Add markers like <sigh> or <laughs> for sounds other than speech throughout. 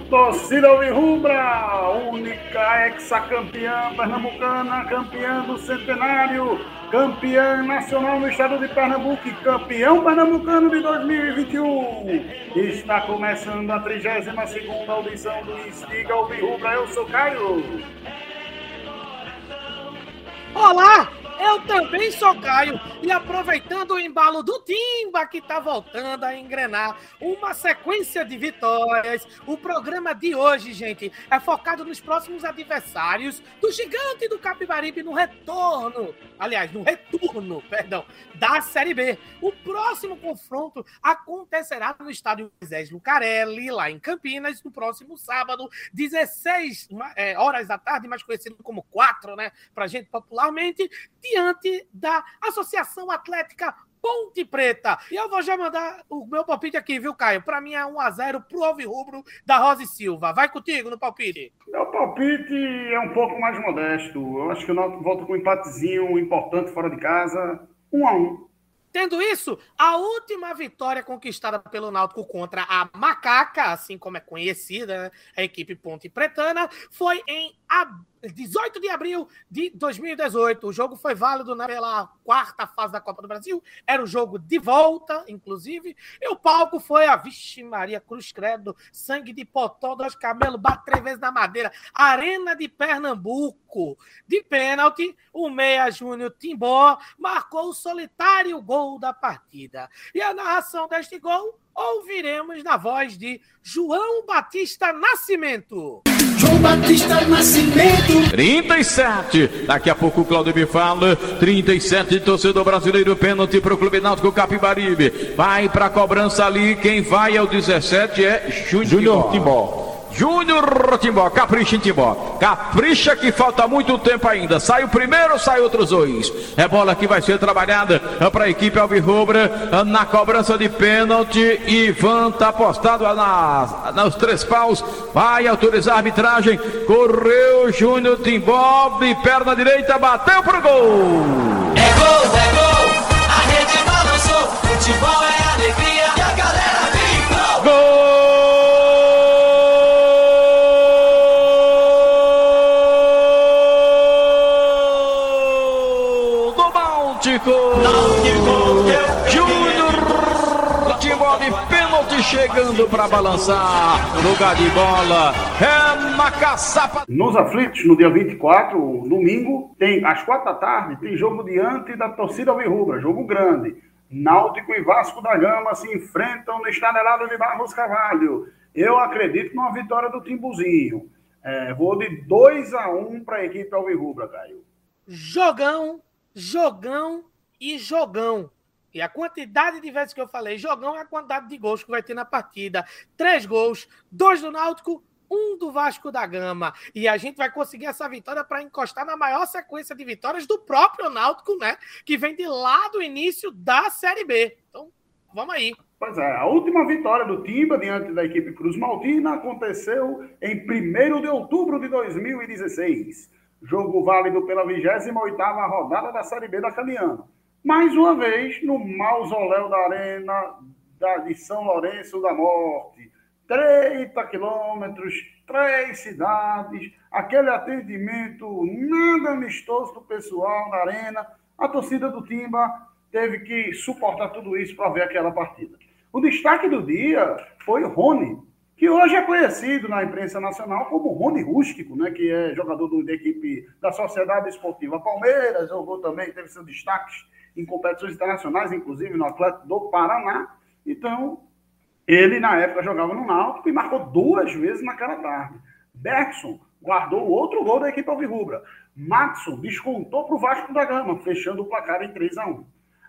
torcida Rubra, única ex-campeã pernambucana, campeã do centenário, campeã nacional no estado de Pernambuco e campeão pernambucano de 2021. Está começando a 32ª audição do Estiga Rubra. Eu sou Caio. Olá, eu também sou Caio e aproveitando o embalo do Timba que está voltando a engrenar uma sequência de vitórias, o programa de hoje, gente, é focado nos próximos adversários do Gigante do Capibaribe no retorno, aliás, no retorno, perdão, da Série B. O próximo confronto acontecerá no estádio Moisés Lucarelli, lá em Campinas, no próximo sábado, 16 é, horas da tarde, mais conhecido como 4, né, pra gente popularmente, diante da Associação Atlética Ponte Preta. E eu vou já mandar o meu palpite aqui, viu, Caio? Para mim é 1x0 pro Alvirrubro da Rosa e Silva. Vai contigo no palpite. Meu palpite é um pouco mais modesto. Eu acho que o Náutico volta com um empatezinho importante fora de casa. 1x1. Tendo isso, a última vitória conquistada pelo Náutico contra a Macaca, assim como é conhecida, né, a equipe Ponte Pretana, foi em 18 de abril de 2018. O jogo foi válido né, pela quarta fase da Copa do Brasil. Era o jogo de volta, inclusive. E o palco foi a Vixe Maria Cruz Credo, sangue de potó, dois camelos, bate três vezes na madeira. Arena de Pernambuco. De pênalti, o Meia Júnior Timbó marcou o solitário gol da partida. E a narração deste gol ouviremos na voz de João Batista Nascimento. João Batista Nascimento. 37. Daqui a pouco o Claudio me fala. 37 torcedor brasileiro. Pênalti para o Clube Náutico Capibaribe. Vai para a cobrança ali. Quem vai é o 17 é Júnior Timbó. Júnior Timbó, capricha em Timbó. Capricha que falta muito tempo ainda. Sai o primeiro, sai outros dois. É bola que vai ser trabalhada para a equipe Alvirrubra na cobrança de pênalti. Ivan tá apostado na, nos três paus. Vai autorizar a arbitragem. Correu Júnior Timbó de perna direita, bateu pro gol. É gol, é gol. A rede balançou. Futebol é alegria Náutico. Júnior Timbó de pênalti chegando para balançar. Lugar de bola é na caçapa. Nos aflitos, no dia 24, domingo, tem às quatro da tarde, tem jogo diante da torcida Alvirrubra, jogo grande. Náutico e Vasco da Gama se enfrentam no Estanelado de Barros Carvalho. Eu acredito numa vitória do Timbuzinho. É, vou de 2 a 1 um para a equipe Alvirrubra, Caio. Jogão, jogão e jogão. E a quantidade de vezes que eu falei, jogão é a quantidade de gols que vai ter na partida. Três gols, dois do Náutico, um do Vasco da Gama. E a gente vai conseguir essa vitória para encostar na maior sequência de vitórias do próprio Náutico, né? Que vem de lá do início da Série B. Então, vamos aí. Pois é, a última vitória do Timba diante da equipe Cruz Maltina aconteceu em 1 de outubro de 2016. Jogo válido pela 28ª rodada da Série B da Caliana. Mais uma vez, no mausoléu da Arena da, de São Lourenço da Morte. 30 quilômetros, três cidades, aquele atendimento nada amistoso do pessoal na Arena. A torcida do Timba teve que suportar tudo isso para ver aquela partida. O destaque do dia foi o Rony, que hoje é conhecido na imprensa nacional como Rony Rústico, né, que é jogador do, da equipe da Sociedade Esportiva Palmeiras, jogou também, teve seus destaques em competições internacionais, inclusive no Atlético do Paraná. Então, ele na época jogava no Náutico e marcou duas vezes naquela tarde. Bergson guardou outro gol da equipe Alvirrubra. Matson descontou para o Vasco da Gama, fechando o placar em 3 a 1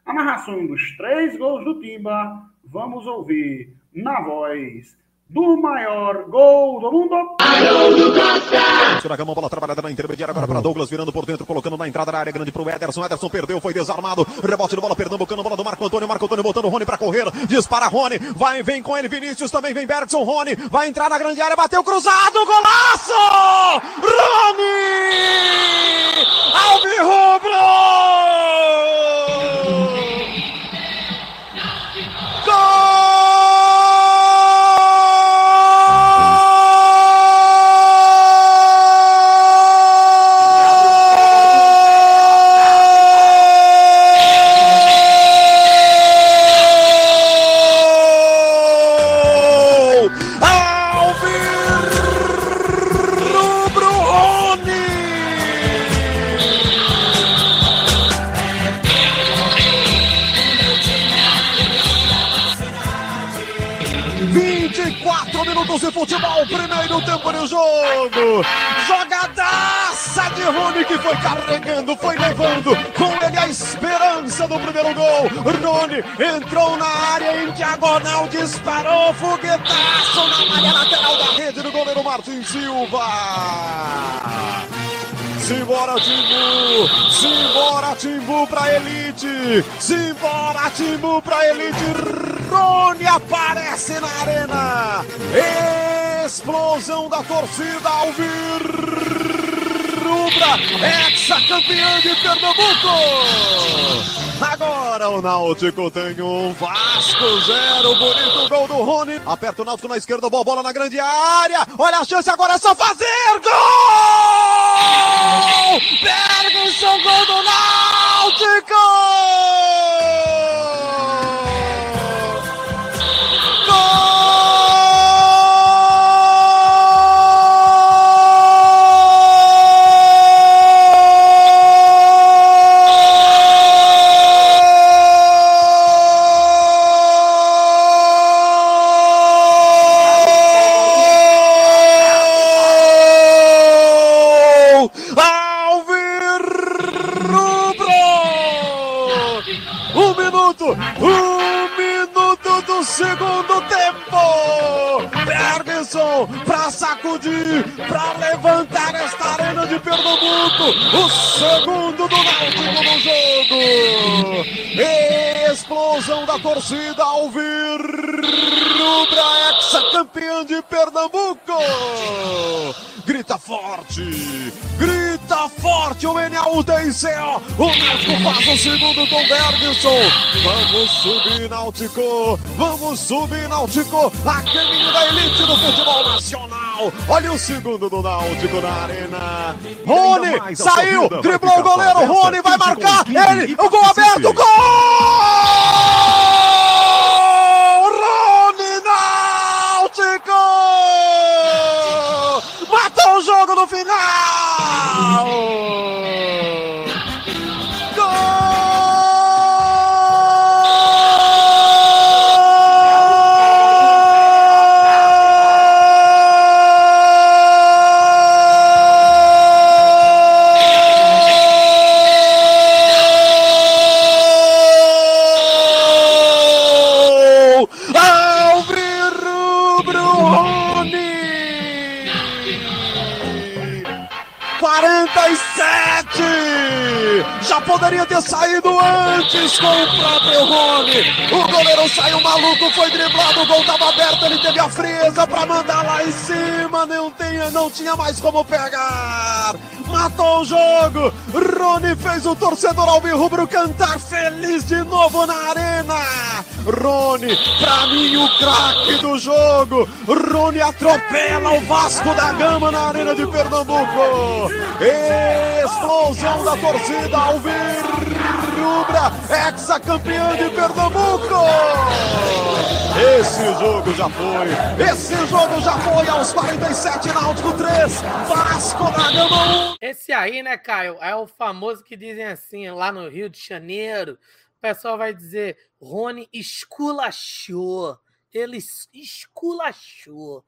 A narração dos três gols do Timba, vamos ouvir na voz do maior gol do mundo. Mão, bola trabalhada na intermediária, agora para Douglas, virando por dentro, colocando na entrada da área grande pro Ederson. Ederson perdeu, foi desarmado. Rebote de bola, pernambucano, bola do Marco Antônio. Marco Antônio botando o Rony para correr. Dispara Rony, vai, vem com ele Vinícius, também vem Bergson. Rony vai entrar na grande área, bateu cruzado, golaço! Rony! Alvirrubro! Gol! Entrou na área em diagonal, disparou, foguetaço na malha lateral da rede do goleiro Martins Silva. Simbora, Timbu! Simbora, Timbu pra elite! Simbora, Timbu pra elite! Rony aparece na arena! Explosão da torcida ao vir! Rubra, ex-campeã de Pernambuco! Agora o Náutico tem um Vasco zero, bonito gol do Rony. Aperta o Náutico na esquerda, boa bola na grande área. Olha a chance agora, é só fazer gol! Bergson, gol do Náutico! Sacudir, pra levantar esta arena de Pernambuco! O segundo do Náutico no jogo! Explosão da torcida Alvirrubra, ex-campeã de Pernambuco! Grita forte! Grita forte o NAU DCO! O Náutico faz o segundo com Bergson! Vamos subir, Náutico! Vamos subir, Náutico! A caminho da elite do futebol nacional! Olha o segundo do Náutico na arena! Rony! Saiu! Driblou o goleiro! Rony vai 15 marcar! com 15 Ele! O gol aberto! Gol! Náutico! Matou o jogo no final! 47! Já poderia ter saído antes com o próprio Rony. O goleiro saiu maluco, foi driblado, o gol estava aberto, ele teve a frieza para mandar lá em cima, não, tinha, não tinha mais como pegar. Matou o jogo. Rony fez o torcedor alvirrubro cantar feliz de novo na arena. Rony, pra mim o craque do jogo. Rony atropela o Vasco da Gama na arena de Pernambuco. Explosão da torcida alvirrubra, ex-campeã de Pernambuco. Esse jogo já foi. Esse jogo já foi aos 47 Náutico 3, Vasco da Gama 1. Esse aí, né, Caio, é o famoso que dizem assim, lá no Rio de Janeiro, o pessoal vai dizer, Rony esculachou. Ele es- esculachou.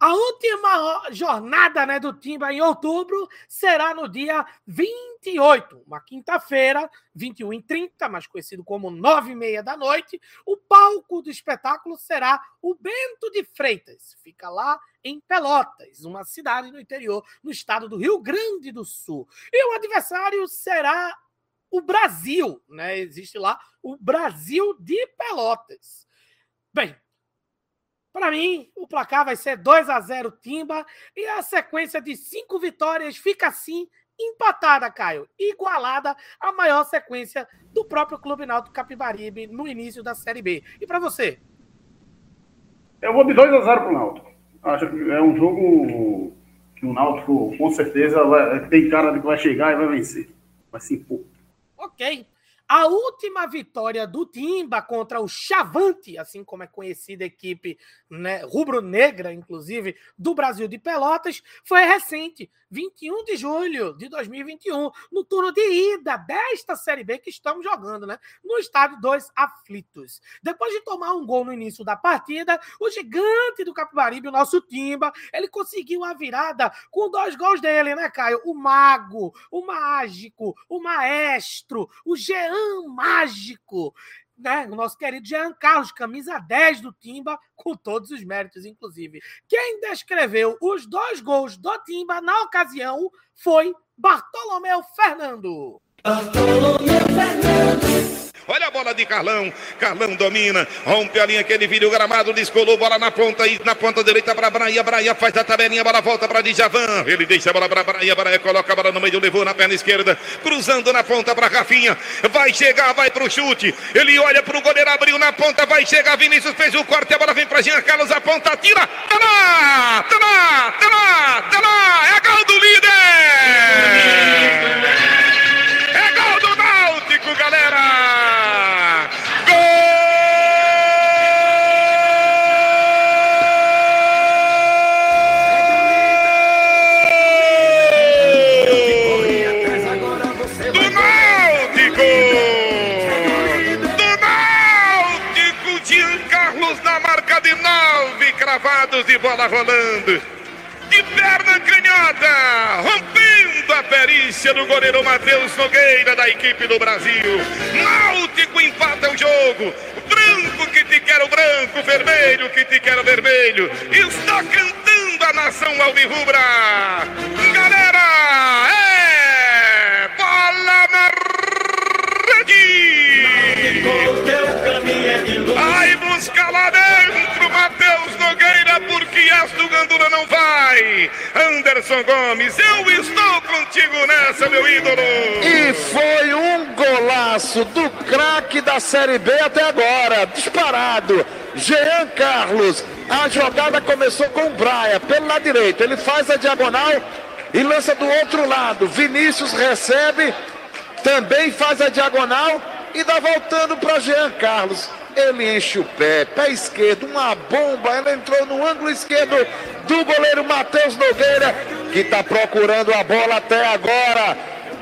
A última jornada né, do Timba em outubro será no dia 28, uma quinta-feira, 21 e 30, mais conhecido como 9 e meia da noite. O palco do espetáculo será o Bento de Freitas. Fica lá em Pelotas, uma cidade no interior, no estado do Rio Grande do Sul. E o adversário será o Brasil, né? Existe lá o Brasil de Pelotas. Bem, para mim, o placar vai ser 2 a 0 Timba e a sequência de cinco vitórias fica assim empatada, Caio, igualada à maior sequência do próprio Clube Náutico Capibaribe no início da Série B. E para você? Eu vou de 2 a 0 pro Náutico. Acho que é um jogo que o Náutico, com certeza, vai- tem cara de que vai chegar e vai vencer. Vai se impor. Ok. A última vitória do Timba contra o Chavante, assim como é conhecida a equipe né, rubro-negra, inclusive, do Brasil de Pelotas, foi recente, 21 de julho de 2021, no turno de ida desta Série B que estamos jogando, né? No estádio dos Aflitos. Depois de tomar um gol no início da partida, o gigante do Capibaribe, o nosso Timba, ele conseguiu a virada com dois gols dele, né, Caio? O Mago, o Mágico, o Maestro, o Jean mágico, né? O nosso querido Jean Carlos, camisa 10 do Timba, com todos os méritos, inclusive. Quem descreveu os dois gols do Timba na ocasião foi Bartolomeu Fernando. Bartolomeu Fernando. Olha a bola de Carlão. Carlão domina. Rompe a linha que ele o gramado. Descolou bola na ponta e na ponta direita para Braia. Braia faz a tabelinha. Bola volta para Djavan. Ele deixa a bola para Braia. Braia coloca a bola no meio. Levou na perna esquerda. Cruzando na ponta para Rafinha. Vai chegar, vai pro chute. Ele olha pro goleiro. Abriu na ponta. Vai chegar. Vinícius fez o corte. A bola vem para Jean Carlos. A ponta tira. Tá! Tá! Tá lá! Tá lá! É gol do líder! É gol do Náutico, galera! Cravados e bola rolando. De perna canhota, rompendo a perícia do goleiro Matheus Nogueira da equipe do Brasil. Náutico empata o jogo. Branco que te quero branco, vermelho que te quero vermelho. Está cantando a nação alvirrubra. Galera, é bola na rede. Vai buscar lá dentro, Matheus Nogueira, porque esta Gandula não vai. Anderson Gomes, eu estou contigo nessa, meu ídolo. E foi um golaço do craque da Série B até agora, disparado. Jean Carlos. A jogada começou com o Braia pelo lado direito. Ele faz a diagonal e lança do outro lado. Vinícius recebe, também faz a diagonal e dá voltando para Jean Carlos. Ele enche o pé, pé esquerdo, uma bomba. Ela entrou no ângulo esquerdo do goleiro Matheus Nogueira, que está procurando a bola até agora.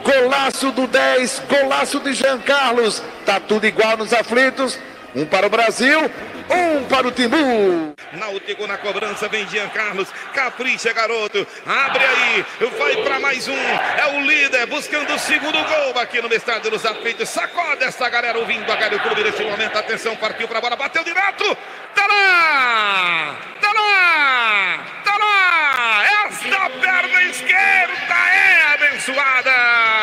Golaço do 10, golaço de Jean Carlos. Tá tudo igual nos aflitos. Um para o Brasil, um para o Timbu. Náutico na cobrança, vem Jean Carlos. Capricha, garoto. Abre aí. Vai para mais um. É o líder buscando o segundo gol aqui no estádio dos aflitos. Sacode essa galera ouvindo a Galho Clube nesse momento. Atenção, partiu para a bola, bateu direto. Tá lá! Tá lá! Tá lá! Esta perna esquerda é abençoada!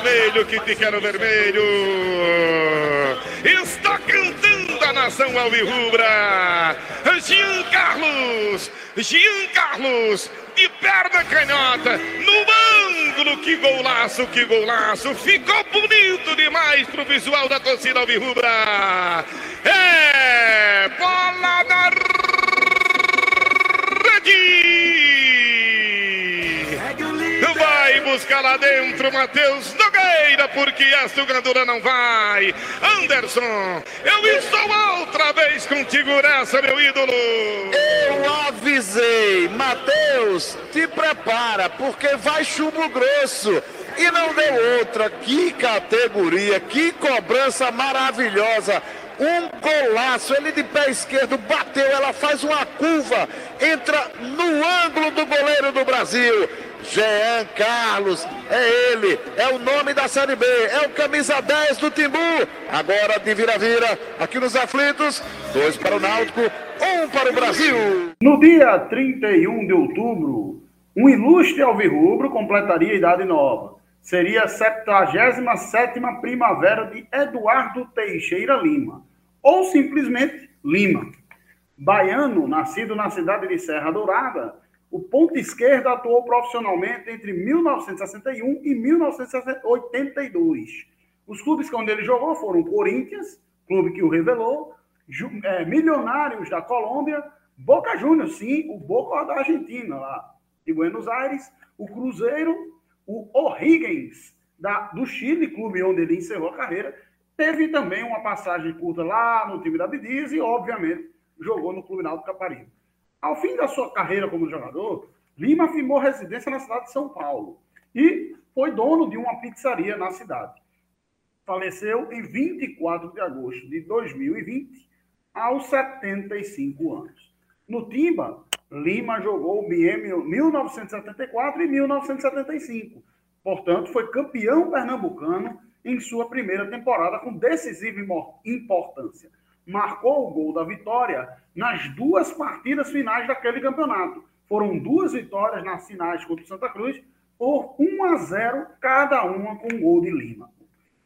Vermelho que te quero vermelho. Está cantando a nação alvirrubra. Jean Carlos, Jean Carlos, de perna canhota, no ângulo, que golaço, que golaço. Ficou bonito demais pro visual da torcida alvirrubra. É bola na rede. Vai buscar lá dentro, Matheus porque a sugadora não vai. Anderson, eu estou outra vez contigo nessa, meu ídolo. Eu avisei, Matheus, te prepara, porque vai chumbo grosso. E não deu outra. Que categoria, que cobrança maravilhosa. Um golaço, ele de pé esquerdo bateu, ela faz uma curva, entra no ângulo do goleiro do Brasil. Jean Carlos, é ele, é o nome da Série B, é o camisa 10 do Timbu. Agora de vira-vira, aqui nos aflitos, dois para o Náutico, um para o Brasil. No dia 31 de outubro, um ilustre alvirrubro completaria a idade nova. seria a 77 primavera de Eduardo Teixeira Lima, ou simplesmente Lima. Baiano, nascido na cidade de Serra Dourada, o ponto esquerdo atuou profissionalmente entre 1961 e 1982. Os clubes onde ele jogou foram Corinthians, clube que o revelou, é, Milionários da Colômbia, Boca Juniors, sim, o Boca da Argentina, lá de Buenos Aires, o Cruzeiro, o O'Higgins do Chile, clube onde ele encerrou a carreira, teve também uma passagem curta lá no time da Bidiz e, obviamente, jogou no Clube Náutico Caparibe. Ao fim da sua carreira como jogador, Lima firmou residência na cidade de São Paulo e foi dono de uma pizzaria na cidade. Faleceu em 24 de agosto de 2020, aos 75 anos. No Timba, Lima jogou o biênio 1974 e 1975. Portanto, foi campeão pernambucano em sua primeira temporada com decisiva importância marcou o gol da vitória nas duas partidas finais daquele campeonato. Foram duas vitórias nas finais contra o Santa Cruz, por 1 a 0 cada uma com o gol de Lima.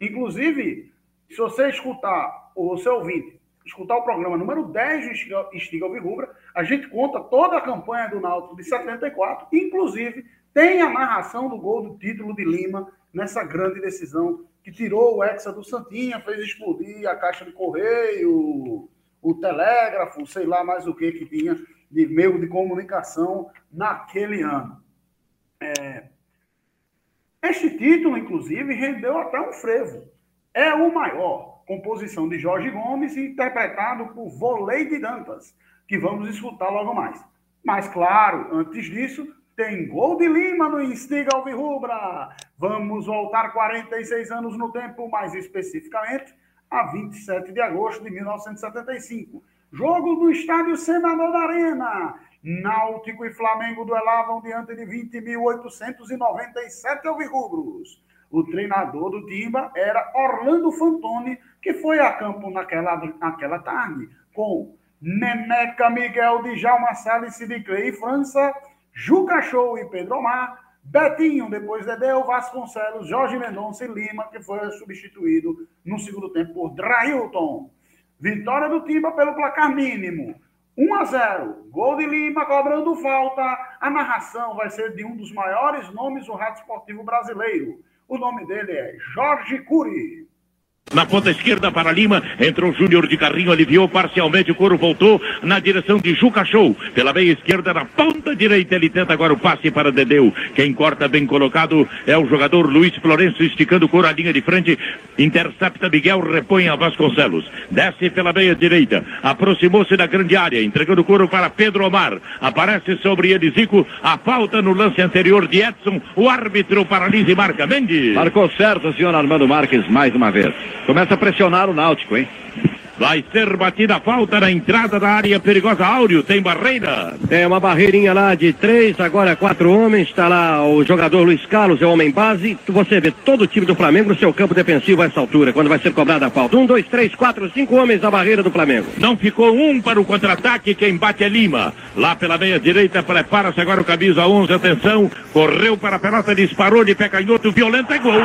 Inclusive, se você escutar, ou você ouvinte, escutar o programa número 10 do Estiga Alvirrubra, a gente conta toda a campanha do Náutico de 74, inclusive tem a narração do gol do título de Lima nessa grande decisão que tirou o Hexa do Santinha, fez explodir a caixa de correio, o telégrafo, sei lá mais o que que tinha de meio de comunicação naquele ano. É... Este título, inclusive, rendeu até um frevo. É o maior, composição de Jorge Gomes, interpretado por Voleide Dantas, que vamos escutar logo mais. Mas, claro, antes disso, tem gol de Lima no Instiga Alvirrubra. Vamos voltar 46 anos no tempo, mais especificamente a 27 de agosto de 1975. Jogo no estádio Senador da Arena. Náutico e Flamengo duelavam diante de 20.897 alvirrubros. O treinador do Timba era Orlando Fantoni, que foi a campo naquela, naquela tarde com Neneca Miguel de Jalma Salles de Clay França Juca Show e Pedro Omar, Betinho, depois Dedeu, Vasconcelos, Jorge Mendonça e Lima, que foi substituído no segundo tempo por Drailton. Vitória do Timba pelo placar mínimo. 1 a 0. Gol de Lima cobrando falta. A narração vai ser de um dos maiores nomes do rádio esportivo brasileiro. O nome dele é Jorge Cury. Na ponta esquerda para Lima, entrou Júnior de carrinho, aliviou parcialmente, o couro voltou na direção de Juca Show. Pela meia esquerda, na ponta direita, ele tenta agora o passe para Dedeu. Quem corta bem colocado é o jogador Luiz Florencio, esticando o couro à linha de frente. Intercepta Miguel, repõe a Vasconcelos. Desce pela meia direita, aproximou-se da grande área, entregando o couro para Pedro Omar. Aparece sobre ele Zico, a falta no lance anterior de Edson. O árbitro paralisa e marca Mendes. Marcou certo, senhor Armando Marques, mais uma vez. Começa a pressionar o Náutico, hein? Vai ser batida a falta na entrada da área perigosa. Áureo tem barreira. Tem uma barreirinha lá de três, agora quatro homens. Está lá o jogador Luiz Carlos, é o homem base. Você vê todo o time do Flamengo no seu campo defensivo a essa altura, quando vai ser cobrada a falta. Um, dois, três, quatro, cinco homens na barreira do Flamengo. Não ficou um para o contra-ataque. Quem bate é Lima. Lá pela meia direita, prepara-se agora o camisa 11. Atenção. Correu para a pelota, disparou de pé canhoto. Violento é gol.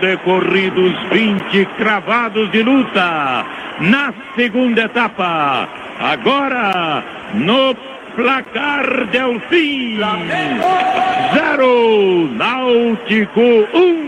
Decorridos 20 cravados de luta na segunda etapa. Agora, no placar Delfim, zero, Náutico um.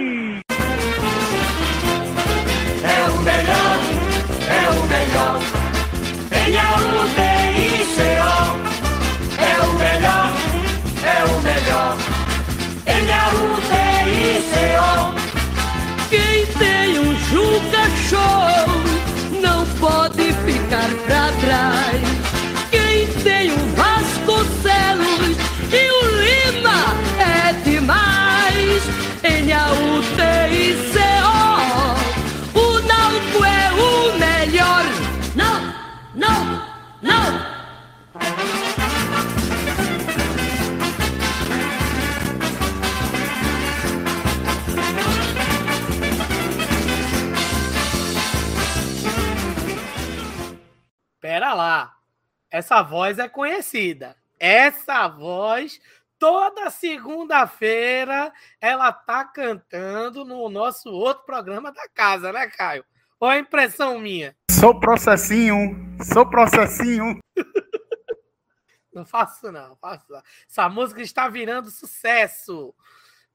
Essa voz é conhecida. Essa voz, toda segunda-feira, ela tá cantando no nosso outro programa da casa, né, Caio? Ou é impressão minha? Sou processinho, sou processinho. <laughs> Não faço não, faço não. Essa música está virando sucesso.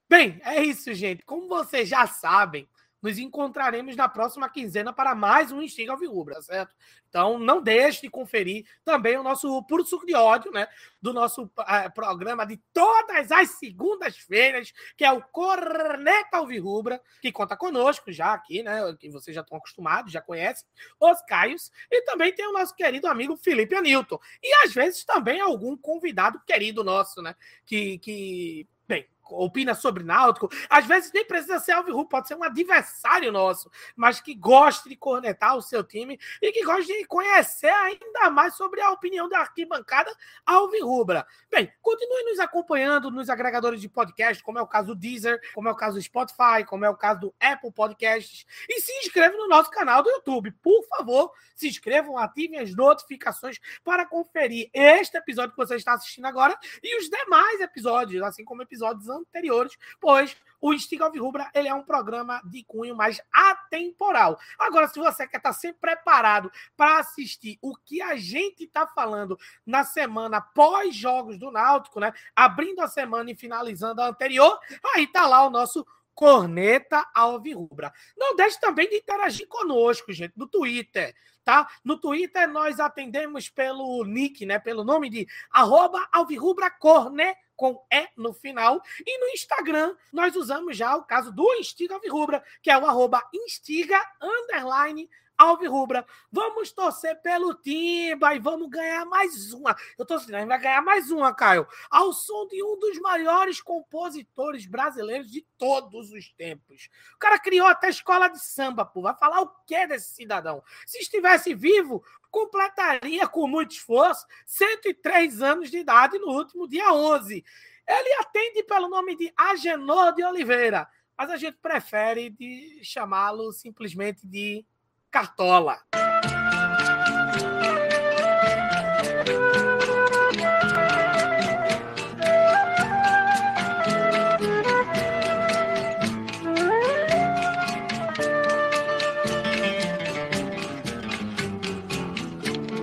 Bem, é isso, gente. Como vocês já sabem, nos encontraremos na próxima quinzena para mais um Instiga Alvirrubra, certo? Então, não deixe de conferir também o nosso Puro Suco de Ódio, né? Do nosso uh, programa de todas as segundas-feiras, que é o Corneta Alvirrubra, que conta conosco já aqui, né? Que vocês já estão acostumados, já conhecem, os Caios. E também tem o nosso querido amigo Felipe Anilton. E às vezes também algum convidado querido nosso, né? Que, que opina sobre Náutico, às vezes nem precisa ser Alvirrubro, pode ser um adversário nosso, mas que goste de cornetar o seu time e que goste de conhecer ainda mais sobre a opinião da arquibancada Alvirrubra. Bem, continue nos acompanhando nos agregadores de podcast, como é o caso do Deezer, como é o caso do Spotify, como é o caso do Apple Podcasts, e se inscreva no nosso canal do YouTube. Por favor, se inscrevam, ativem as notificações para conferir este episódio que você está assistindo agora e os demais episódios, assim como episódios anteriores, pois o Instiga Alvirrubra ele é um programa de cunho mais atemporal. Agora, se você quer estar sempre preparado para assistir o que a gente está falando na semana pós-jogos do Náutico, né? Abrindo a semana e finalizando a anterior, aí tá lá o nosso Corneta Alvirrubra. Não deixe também de interagir conosco, gente, no Twitter, tá? No Twitter nós atendemos pelo nick, né? Pelo nome de arroba Alvirrubra Corne com E no final. E no Instagram, nós usamos já o caso do Instiga Alvirrubra, que é o arroba instiga underline Alvirrubra. Vamos torcer pelo Timba e vamos ganhar mais uma. Eu tô assim, a gente vai ganhar mais uma, Caio. Ao som de um dos maiores compositores brasileiros de todos os tempos. O cara criou até escola de samba, pô. Vai falar o que desse cidadão? Se estivesse vivo, completaria com muito esforço 103 anos de idade no último dia 11. Ele atende pelo nome de Agenor de Oliveira, mas a gente prefere de chamá-lo simplesmente de Cartola.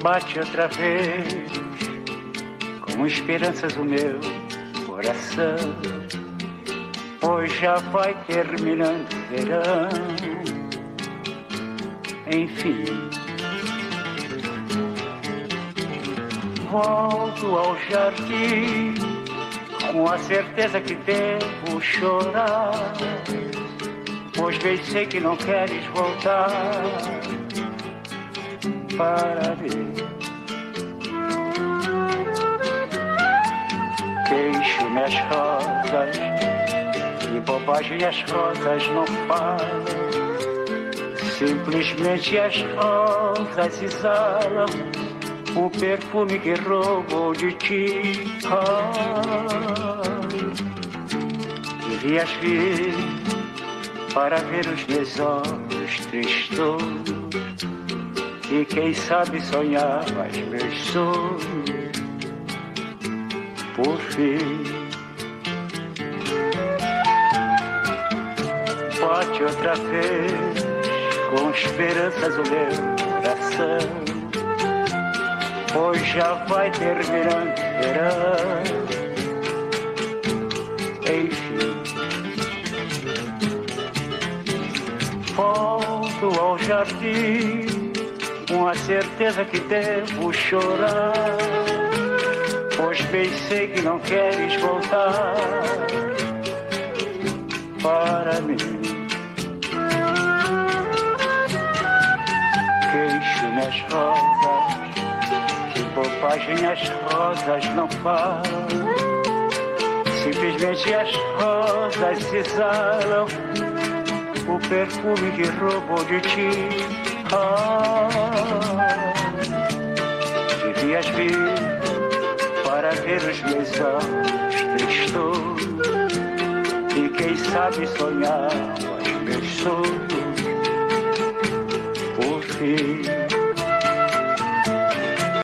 Bate outra vez, com esperanças o meu coração, pois já vai terminando o verão enfim. Volto ao jardim com a certeza que devo chorar, pois bem sei que não queres voltar para mim. Queixo-me as rosas e bobagem as rosas não falam Simplesmente as rosas exalam o perfume que roubou de ti. Ah, devias vir para ver os meus olhos tristos e quem sabe sonhar mais meus sonhos por fim. Bate outra vez com esperanças o meu coração, pois já vai terminando o verão. Enfim, volto ao jardim com a certeza que devo chorar, pois pensei que não queres voltar para mim. As rosas, que bobagem as rosas não falam. Simplesmente as rosas exalam o perfume que roubou de ti. Ah, devias vir para ver os meus olhos tristos e quem sabe sonhar os meus sonhos por fim.